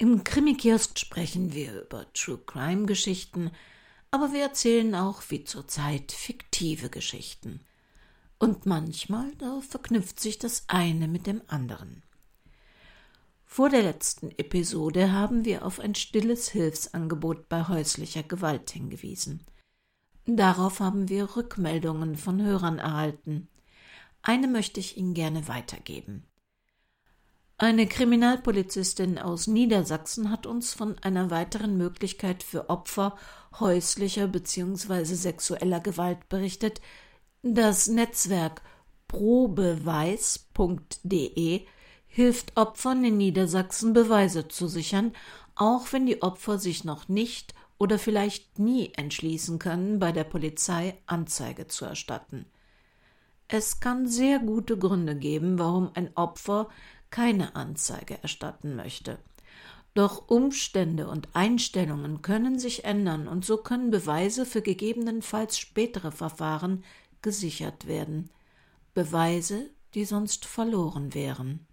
Im Krimikiosk sprechen wir über True Crime Geschichten, aber wir erzählen auch wie zurzeit fiktive Geschichten. Und manchmal da verknüpft sich das eine mit dem anderen. Vor der letzten Episode haben wir auf ein stilles Hilfsangebot bei häuslicher Gewalt hingewiesen. Darauf haben wir Rückmeldungen von Hörern erhalten. Eine möchte ich Ihnen gerne weitergeben. Eine Kriminalpolizistin aus Niedersachsen hat uns von einer weiteren Möglichkeit für Opfer häuslicher bzw. sexueller Gewalt berichtet. Das Netzwerk probeweis.de hilft Opfern in Niedersachsen Beweise zu sichern, auch wenn die Opfer sich noch nicht oder vielleicht nie entschließen können, bei der Polizei Anzeige zu erstatten. Es kann sehr gute Gründe geben, warum ein Opfer keine Anzeige erstatten möchte. Doch Umstände und Einstellungen können sich ändern und so können Beweise für gegebenenfalls spätere Verfahren gesichert werden. Beweise, die sonst verloren wären.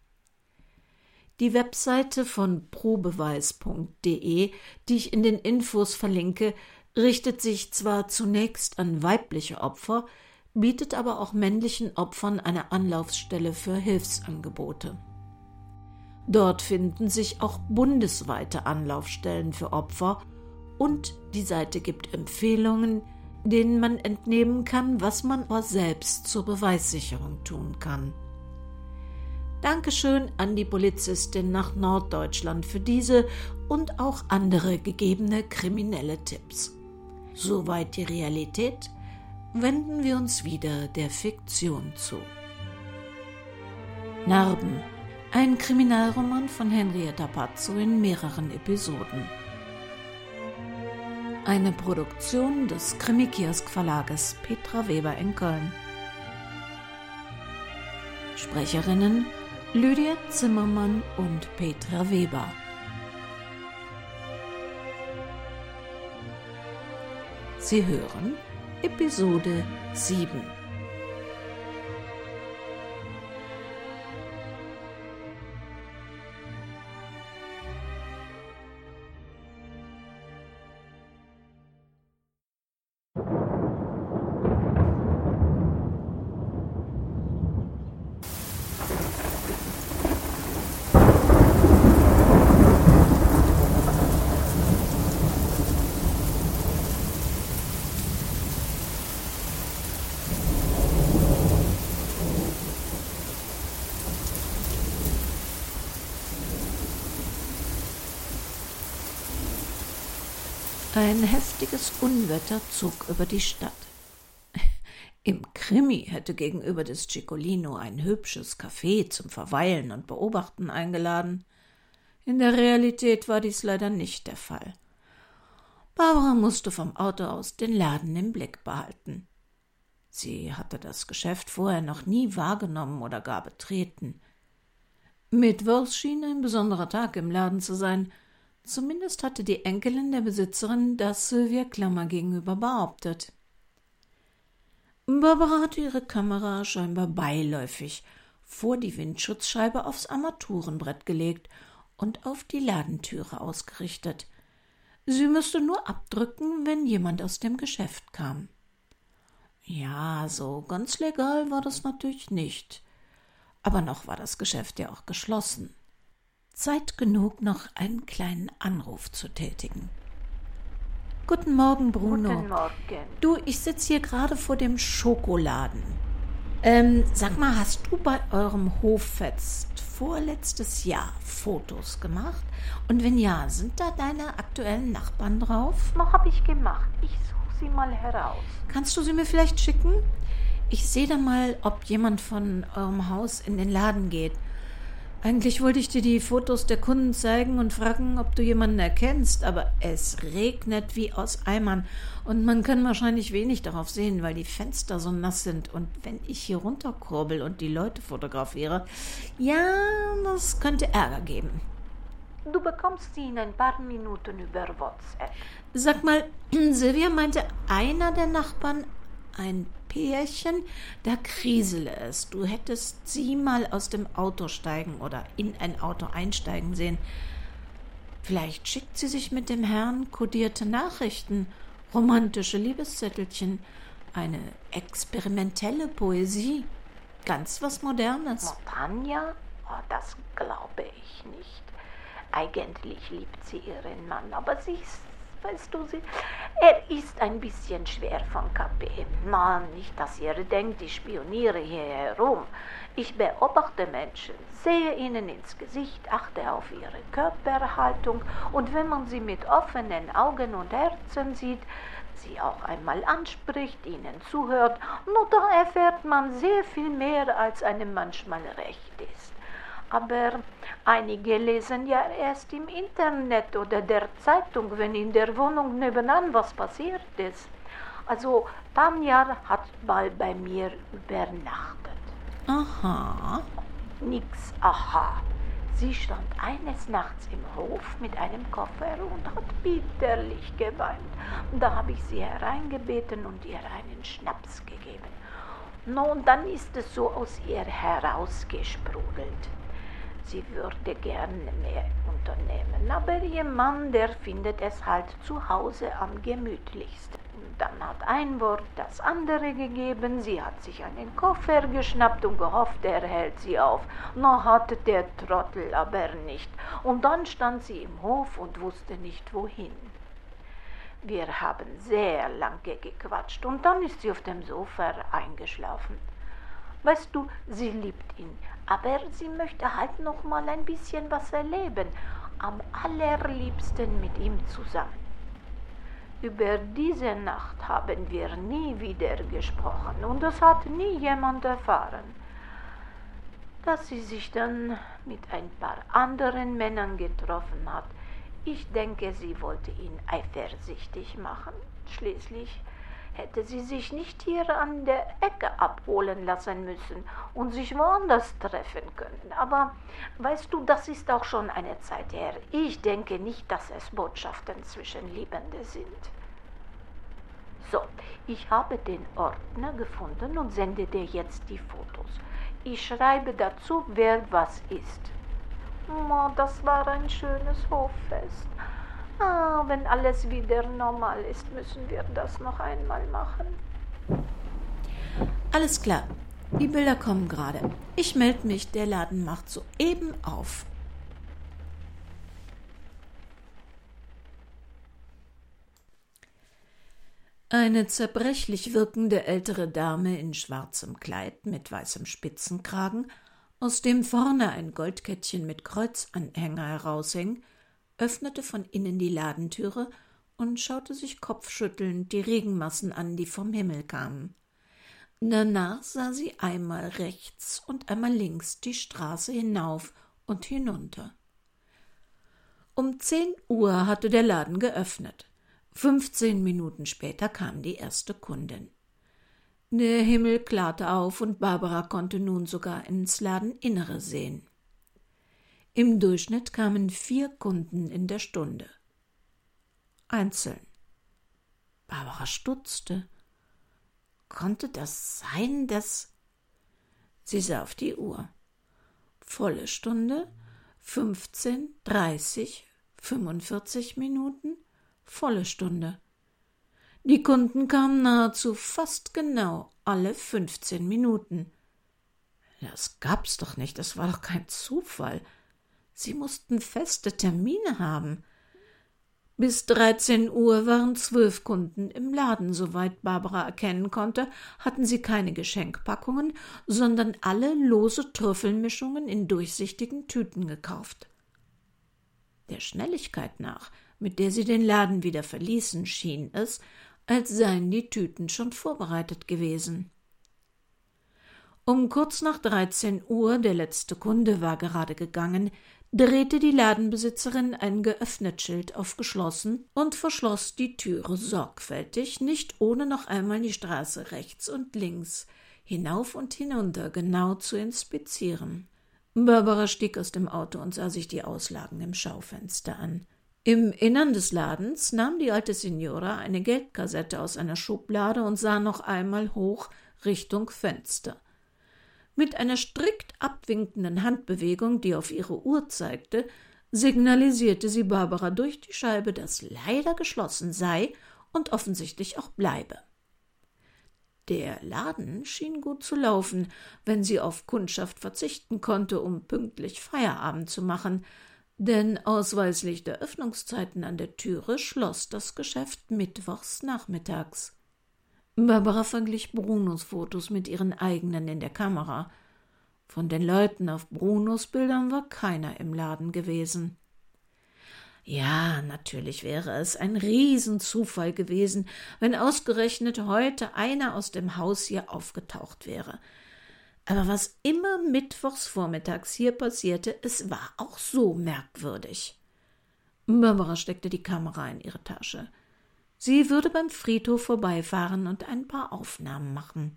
Die Webseite von probeweis.de, die ich in den Infos verlinke, richtet sich zwar zunächst an weibliche Opfer, bietet aber auch männlichen Opfern eine Anlaufstelle für Hilfsangebote. Dort finden sich auch bundesweite Anlaufstellen für Opfer und die Seite gibt Empfehlungen, denen man entnehmen kann, was man aber selbst zur Beweissicherung tun kann. Dankeschön an die Polizistin nach Norddeutschland für diese und auch andere gegebene kriminelle Tipps. Soweit die Realität, wenden wir uns wieder der Fiktion zu. Narben ein Kriminalroman von Henrietta Pazzo in mehreren Episoden. Eine Produktion des Krimikiosk Verlages Petra Weber in Köln. Sprecherinnen Lydia Zimmermann und Petra Weber. Sie hören Episode 7. Ein heftiges Unwetter zog über die Stadt. Im Krimi hätte gegenüber des Ciccolino ein hübsches Café zum Verweilen und Beobachten eingeladen. In der Realität war dies leider nicht der Fall. Barbara musste vom Auto aus den Laden im Blick behalten. Sie hatte das Geschäft vorher noch nie wahrgenommen oder gar betreten. Mittwochs schien ein besonderer Tag im Laden zu sein – Zumindest hatte die Enkelin der Besitzerin das Sylvia Klammer gegenüber behauptet. Barbara hatte ihre Kamera scheinbar beiläufig vor die Windschutzscheibe aufs Armaturenbrett gelegt und auf die Ladentüre ausgerichtet. Sie müsste nur abdrücken, wenn jemand aus dem Geschäft kam. Ja, so ganz legal war das natürlich nicht. Aber noch war das Geschäft ja auch geschlossen. Zeit genug, noch einen kleinen Anruf zu tätigen. Guten Morgen, Bruno. Guten Morgen. Du, ich sitze hier gerade vor dem Schokoladen. Ähm, sag mal, hast du bei eurem Hoffest vorletztes Jahr Fotos gemacht? Und wenn ja, sind da deine aktuellen Nachbarn drauf? Noch habe ich gemacht. Ich suche sie mal heraus. Kannst du sie mir vielleicht schicken? Ich sehe da mal, ob jemand von eurem Haus in den Laden geht. Eigentlich wollte ich dir die Fotos der Kunden zeigen und fragen, ob du jemanden erkennst, aber es regnet wie aus Eimern und man kann wahrscheinlich wenig darauf sehen, weil die Fenster so nass sind. Und wenn ich hier runterkurbel und die Leute fotografiere, ja, das könnte Ärger geben. Du bekommst sie in ein paar Minuten über WhatsApp. Sag mal, Silvia meinte einer der Nachbarn, ein Pärchen, da krisele es. Du hättest sie mal aus dem Auto steigen oder in ein Auto einsteigen sehen. Vielleicht schickt sie sich mit dem Herrn kodierte Nachrichten, romantische Liebeszettelchen, eine experimentelle Poesie, ganz was Modernes. Tanja? Oh, das glaube ich nicht. Eigentlich liebt sie ihren Mann, aber sie ist, weißt du, sie, er ist ein bisschen schwer von KP. Mann, nicht, dass ihr denkt, ich spioniere hier herum. Ich beobachte Menschen, sehe ihnen ins Gesicht, achte auf ihre Körperhaltung und wenn man sie mit offenen Augen und Herzen sieht, sie auch einmal anspricht, ihnen zuhört, nur da erfährt man sehr viel mehr, als einem manchmal recht ist aber einige lesen ja erst im Internet oder der Zeitung, wenn in der Wohnung nebenan was passiert ist. Also Tanja hat mal bei mir übernachtet. Aha. Nix, aha. Sie stand eines Nachts im Hof mit einem Koffer und hat bitterlich geweint. Da habe ich sie hereingebeten und ihr einen Schnaps gegeben. Nun, dann ist es so aus ihr herausgesprudelt. Sie würde gerne mehr unternehmen, aber ihr Mann, der findet es halt zu Hause am gemütlichsten. Und dann hat ein Wort das andere gegeben, sie hat sich einen Koffer geschnappt und gehofft, er hält sie auf. Noch hatte der Trottel aber nicht. Und dann stand sie im Hof und wusste nicht wohin. Wir haben sehr lange gequatscht und dann ist sie auf dem Sofa eingeschlafen. Weißt du, sie liebt ihn, aber sie möchte halt noch mal ein bisschen was erleben, am allerliebsten mit ihm zusammen. Über diese Nacht haben wir nie wieder gesprochen und es hat nie jemand erfahren. Dass sie sich dann mit ein paar anderen Männern getroffen hat, ich denke, sie wollte ihn eifersüchtig machen. Schließlich hätte sie sich nicht hier an der Ecke abholen lassen müssen und sich woanders treffen können. Aber weißt du, das ist auch schon eine Zeit her. Ich denke nicht, dass es Botschaften zwischen Liebenden sind. So, ich habe den Ordner gefunden und sende dir jetzt die Fotos. Ich schreibe dazu, wer was ist. Oh, das war ein schönes Hoffest. Ah, wenn alles wieder normal ist, müssen wir das noch einmal machen. Alles klar. Die Bilder kommen gerade. Ich melde mich, der Laden macht soeben auf. Eine zerbrechlich wirkende ältere Dame in schwarzem Kleid mit weißem Spitzenkragen, aus dem vorne ein Goldkettchen mit Kreuzanhänger heraushing, öffnete von innen die Ladentüre und schaute sich kopfschüttelnd die Regenmassen an, die vom Himmel kamen. Danach sah sie einmal rechts und einmal links die Straße hinauf und hinunter. Um zehn Uhr hatte der Laden geöffnet. Fünfzehn Minuten später kam die erste Kundin. Der Himmel klarte auf und Barbara konnte nun sogar ins Ladeninnere sehen. Im Durchschnitt kamen vier Kunden in der Stunde. Einzeln. Barbara stutzte. Konnte das sein, dass. Sie sah auf die Uhr. Volle Stunde, fünfzehn, dreißig, fünfundvierzig Minuten, volle Stunde. Die Kunden kamen nahezu fast genau alle fünfzehn Minuten. Das gab's doch nicht, das war doch kein Zufall. Sie mussten feste Termine haben. Bis 13 Uhr waren zwölf Kunden im Laden, soweit Barbara erkennen konnte, hatten sie keine Geschenkpackungen, sondern alle lose Trüffelmischungen in durchsichtigen Tüten gekauft. Der Schnelligkeit nach, mit der sie den Laden wieder verließen, schien es, als seien die Tüten schon vorbereitet gewesen. Um kurz nach dreizehn Uhr, der letzte Kunde war gerade gegangen, drehte die Ladenbesitzerin ein geöffnet Schild auf geschlossen und verschloss die Türe sorgfältig, nicht ohne noch einmal die Straße rechts und links, hinauf und hinunter genau zu inspizieren. Barbara stieg aus dem Auto und sah sich die Auslagen im Schaufenster an. Im Innern des Ladens nahm die alte Signora eine Geldkassette aus einer Schublade und sah noch einmal hoch Richtung Fenster. Mit einer strikt abwinkenden Handbewegung, die auf ihre Uhr zeigte, signalisierte sie Barbara durch die Scheibe, dass leider geschlossen sei und offensichtlich auch bleibe. Der Laden schien gut zu laufen, wenn sie auf Kundschaft verzichten konnte, um pünktlich Feierabend zu machen, denn ausweislich der Öffnungszeiten an der Türe schloss das Geschäft mittwochs nachmittags. Barbara verglich Brunos Fotos mit ihren eigenen in der Kamera. Von den Leuten auf Brunos Bildern war keiner im Laden gewesen. Ja, natürlich wäre es ein Riesenzufall gewesen, wenn ausgerechnet heute einer aus dem Haus hier aufgetaucht wäre. Aber was immer mittwochs vormittags hier passierte, es war auch so merkwürdig. Barbara steckte die Kamera in ihre Tasche. Sie würde beim Friedhof vorbeifahren und ein paar Aufnahmen machen.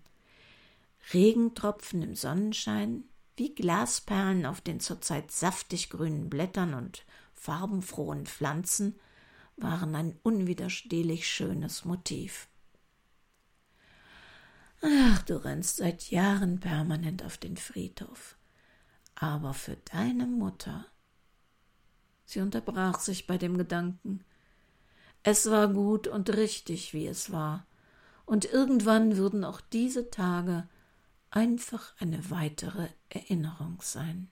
Regentropfen im Sonnenschein, wie Glasperlen auf den zurzeit saftig grünen Blättern und farbenfrohen Pflanzen, waren ein unwiderstehlich schönes Motiv. Ach, du rennst seit Jahren permanent auf den Friedhof. Aber für deine Mutter. Sie unterbrach sich bei dem Gedanken. Es war gut und richtig, wie es war, und irgendwann würden auch diese Tage einfach eine weitere Erinnerung sein.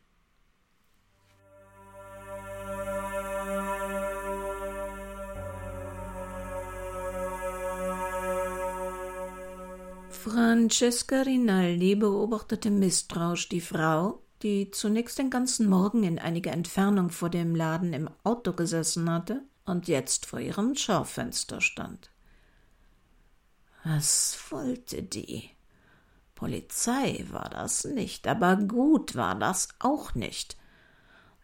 Francesca Rinaldi beobachtete misstrauisch die Frau, die zunächst den ganzen Morgen in einiger Entfernung vor dem Laden im Auto gesessen hatte und jetzt vor ihrem Schaufenster stand. Was wollte die? Polizei war das nicht, aber gut war das auch nicht.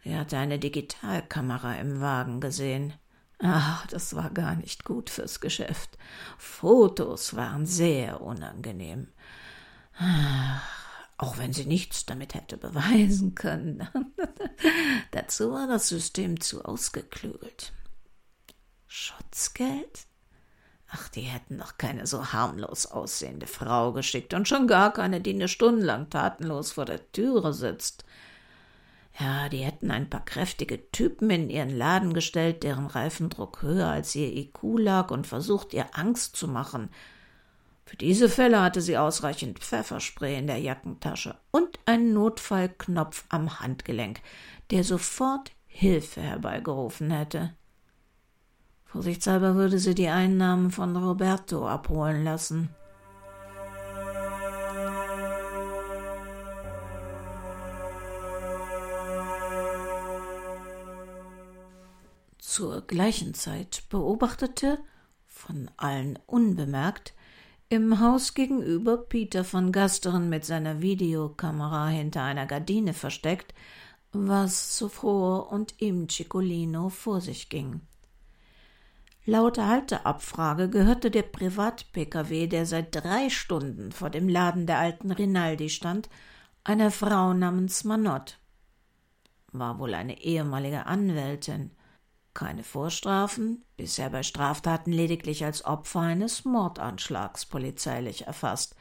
Sie hatte eine Digitalkamera im Wagen gesehen. Ach, das war gar nicht gut fürs Geschäft. Fotos waren sehr unangenehm. Ach, auch wenn sie nichts damit hätte beweisen können. Dazu war das System zu ausgeklügelt. Schutzgeld? Ach, die hätten doch keine so harmlos aussehende Frau geschickt und schon gar keine, die eine Stunde lang tatenlos vor der Türe sitzt. Ja, die hätten ein paar kräftige Typen in ihren Laden gestellt, deren Reifendruck höher als ihr IQ lag und versucht, ihr Angst zu machen. Für diese Fälle hatte sie ausreichend Pfefferspray in der Jackentasche und einen Notfallknopf am Handgelenk, der sofort Hilfe herbeigerufen hätte. Vorsichtshalber würde sie die Einnahmen von Roberto abholen lassen. Zur gleichen Zeit beobachtete, von allen unbemerkt, im Haus gegenüber Peter von Gasteren mit seiner Videokamera hinter einer Gardine versteckt, was zuvor und ihm Ciccolino vor sich ging. Laut Halteabfrage gehörte der Privat-Pkw, der seit drei Stunden vor dem Laden der alten Rinaldi stand, einer Frau namens Manott. War wohl eine ehemalige Anwältin, keine Vorstrafen, bisher bei Straftaten lediglich als Opfer eines Mordanschlags polizeilich erfasst.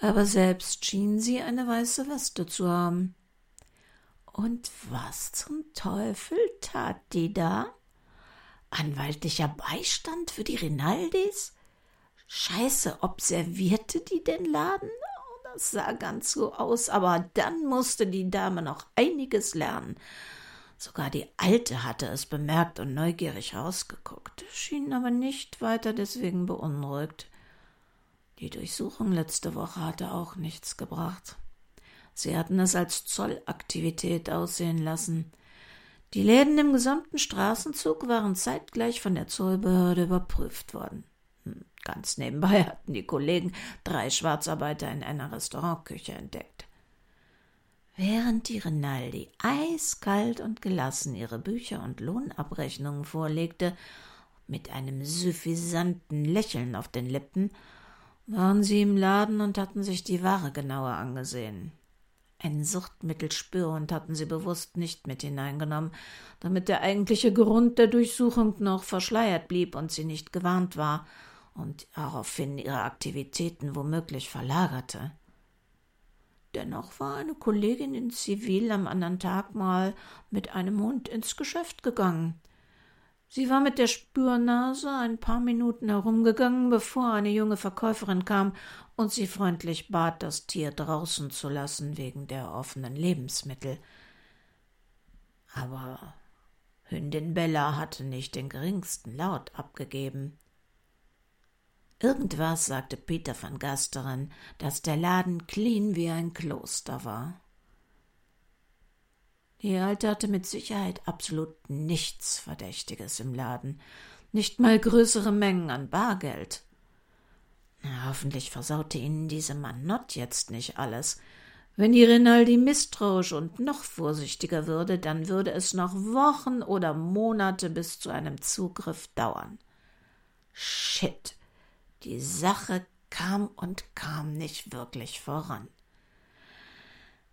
Aber selbst schien sie eine weiße Weste zu haben. Und was zum Teufel tat die da? Anwaltlicher Beistand für die Rinaldis? Scheiße, observierte die den Laden? Oh, das sah ganz so aus, aber dann musste die Dame noch einiges lernen. Sogar die Alte hatte es bemerkt und neugierig rausgeguckt, schien aber nicht weiter deswegen beunruhigt. Die Durchsuchung letzte Woche hatte auch nichts gebracht. Sie hatten es als Zollaktivität aussehen lassen. Die Läden im gesamten Straßenzug waren zeitgleich von der Zollbehörde überprüft worden. Hm, ganz nebenbei hatten die Kollegen drei Schwarzarbeiter in einer Restaurantküche entdeckt. Während die Rinaldi eiskalt und gelassen ihre Bücher und Lohnabrechnungen vorlegte, mit einem suffisanten Lächeln auf den Lippen, waren sie im Laden und hatten sich die Ware genauer angesehen. Ein Suchtmittelspürhund hatten sie bewusst nicht mit hineingenommen, damit der eigentliche Grund der Durchsuchung noch verschleiert blieb und sie nicht gewarnt war und daraufhin ihre Aktivitäten womöglich verlagerte. Dennoch war eine Kollegin in Zivil am anderen Tag mal mit einem Hund ins Geschäft gegangen. Sie war mit der Spürnase ein paar Minuten herumgegangen, bevor eine junge Verkäuferin kam und sie freundlich bat, das Tier draußen zu lassen wegen der offenen Lebensmittel. Aber Hündin Bella hatte nicht den geringsten Laut abgegeben. Irgendwas sagte Peter van Gasteren, dass der Laden clean wie ein Kloster war. Die Alte hatte mit Sicherheit absolut nichts Verdächtiges im Laden, nicht mal größere Mengen an Bargeld. Na, hoffentlich versaute ihnen diese Manott jetzt nicht alles. Wenn die Rinaldi misstrauisch und noch vorsichtiger würde, dann würde es noch Wochen oder Monate bis zu einem Zugriff dauern. Shit. Die Sache kam und kam nicht wirklich voran.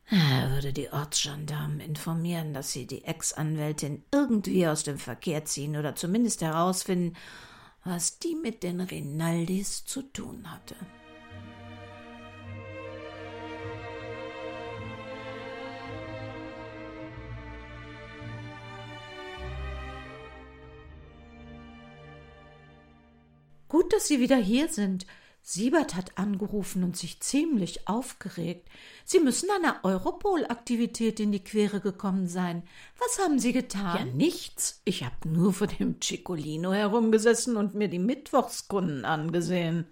Er würde die Ortsgendarmen informieren, dass sie die Ex-Anwältin irgendwie aus dem Verkehr ziehen oder zumindest herausfinden, was die mit den Rinaldis zu tun hatte. Gut, dass Sie wieder hier sind. Siebert hat angerufen und sich ziemlich aufgeregt. Sie müssen einer Europol-Aktivität in die Quere gekommen sein. Was haben Sie getan? Ja, nichts. Ich habe nur vor dem Ciccolino herumgesessen und mir die Mittwochskunden angesehen.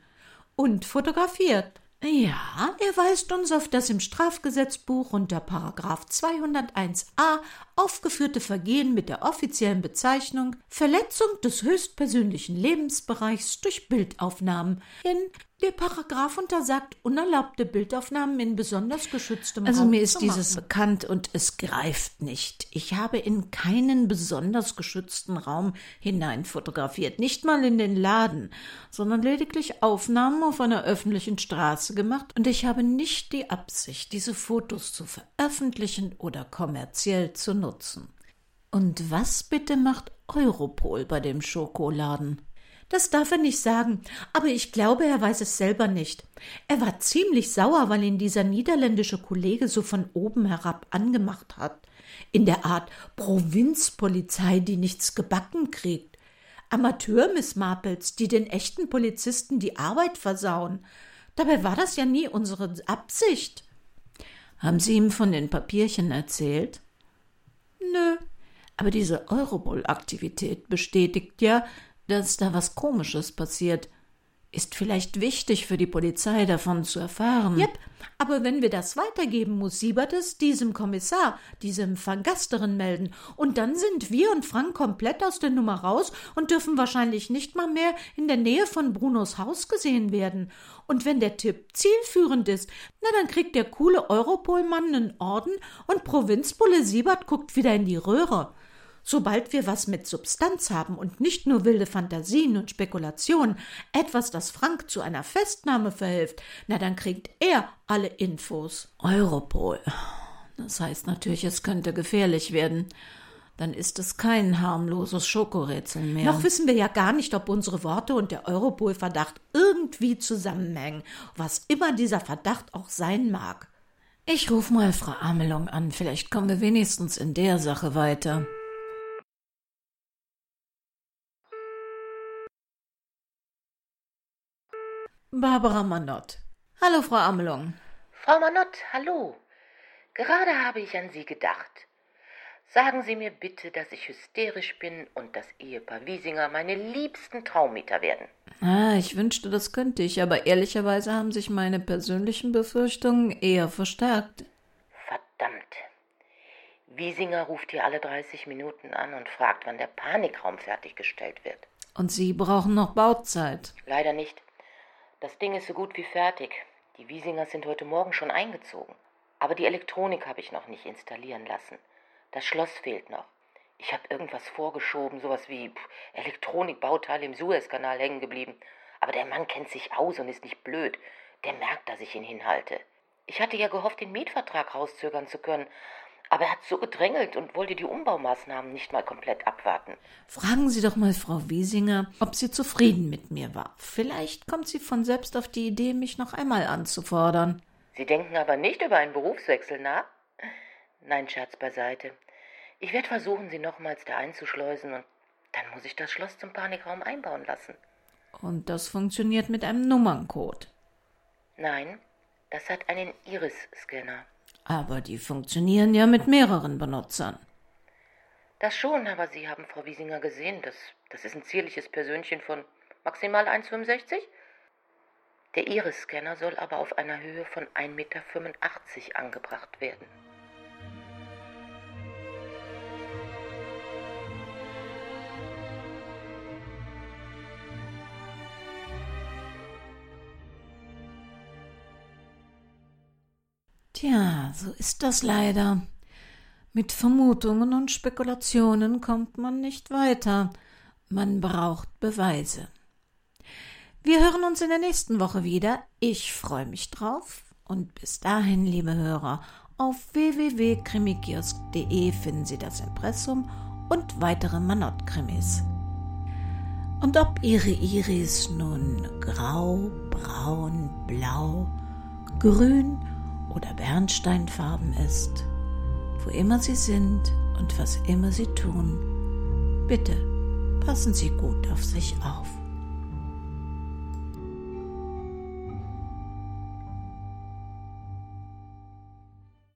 Und fotografiert. Ja, er weist uns auf das im Strafgesetzbuch unter Paragraph 201a aufgeführte Vergehen mit der offiziellen Bezeichnung Verletzung des höchstpersönlichen Lebensbereichs durch Bildaufnahmen in der Paragraph untersagt unerlaubte Bildaufnahmen in besonders geschütztem also Raum. Also mir ist dieses bekannt und es greift nicht. Ich habe in keinen besonders geschützten Raum hinein fotografiert, nicht mal in den Laden, sondern lediglich Aufnahmen auf einer öffentlichen Straße gemacht und ich habe nicht die Absicht, diese Fotos zu veröffentlichen oder kommerziell zu nutzen. Und was bitte macht Europol bei dem Schokoladen? Das darf er nicht sagen, aber ich glaube, er weiß es selber nicht. Er war ziemlich sauer, weil ihn dieser niederländische Kollege so von oben herab angemacht hat. In der Art Provinzpolizei, die nichts gebacken kriegt. Amateur-Miss die den echten Polizisten die Arbeit versauen. Dabei war das ja nie unsere Absicht. Haben Sie ihm von den Papierchen erzählt? Nö. Aber diese Europol-Aktivität bestätigt ja, dass da was Komisches passiert. Ist vielleicht wichtig für die Polizei davon zu erfahren. Jep, aber wenn wir das weitergeben, muss Siebert es diesem Kommissar, diesem Vergasterin melden. Und dann sind wir und Frank komplett aus der Nummer raus und dürfen wahrscheinlich nicht mal mehr in der Nähe von Brunos Haus gesehen werden. Und wenn der Tipp zielführend ist, na dann kriegt der coole Europolmann einen Orden und Provinzbulle Siebert guckt wieder in die Röhre. Sobald wir was mit Substanz haben und nicht nur wilde Fantasien und Spekulationen, etwas, das Frank zu einer Festnahme verhilft, na dann kriegt er alle Infos. Europol. Das heißt natürlich, es könnte gefährlich werden. Dann ist es kein harmloses Schokorätsel mehr. Noch wissen wir ja gar nicht, ob unsere Worte und der Europol-Verdacht irgendwie zusammenhängen, was immer dieser Verdacht auch sein mag. Ich ruf mal Frau Amelung an, vielleicht kommen wir wenigstens in der Sache weiter. Barbara Manott. Hallo, Frau Amelung. Frau Manott, hallo. Gerade habe ich an Sie gedacht. Sagen Sie mir bitte, dass ich hysterisch bin und das Ehepaar Wiesinger meine liebsten Traumieter werden. Ah, ich wünschte, das könnte ich, aber ehrlicherweise haben sich meine persönlichen Befürchtungen eher verstärkt. Verdammt. Wiesinger ruft hier alle 30 Minuten an und fragt, wann der Panikraum fertiggestellt wird. Und Sie brauchen noch Bauzeit. Leider nicht. Das Ding ist so gut wie fertig. Die Wiesingers sind heute Morgen schon eingezogen. Aber die Elektronik habe ich noch nicht installieren lassen. Das Schloss fehlt noch. Ich habe irgendwas vorgeschoben, sowas wie Elektronikbauteile im Suezkanal hängen geblieben. Aber der Mann kennt sich aus und ist nicht blöd. Der merkt, dass ich ihn hinhalte. Ich hatte ja gehofft, den Mietvertrag rauszögern zu können, aber er hat so gedrängelt und wollte die Umbaumaßnahmen nicht mal komplett abwarten. Fragen Sie doch mal Frau Wiesinger, ob sie zufrieden mit mir war. Vielleicht kommt sie von selbst auf die Idee, mich noch einmal anzufordern. Sie denken aber nicht über einen Berufswechsel nach? Nein, Scherz beiseite. Ich werde versuchen, Sie nochmals da einzuschleusen und dann muss ich das Schloss zum Panikraum einbauen lassen. Und das funktioniert mit einem Nummerncode. Nein, das hat einen Iris-Scanner. Aber die funktionieren ja mit mehreren Benutzern. Das schon, aber Sie haben Frau Wiesinger gesehen. Das, das ist ein zierliches Persönchen von maximal 1,65. Der Iris-Scanner soll aber auf einer Höhe von 1,85 Meter angebracht werden. Tja, so ist das leider. Mit Vermutungen und Spekulationen kommt man nicht weiter. Man braucht Beweise. Wir hören uns in der nächsten Woche wieder. Ich freue mich drauf. Und bis dahin, liebe Hörer, auf www.krimikiosk.de finden Sie das Impressum und weitere Manott-Krimis. Und ob Ihre Iris nun grau, braun, blau, grün oder bernsteinfarben ist, wo immer Sie sind und was immer Sie tun, bitte passen Sie gut auf sich auf.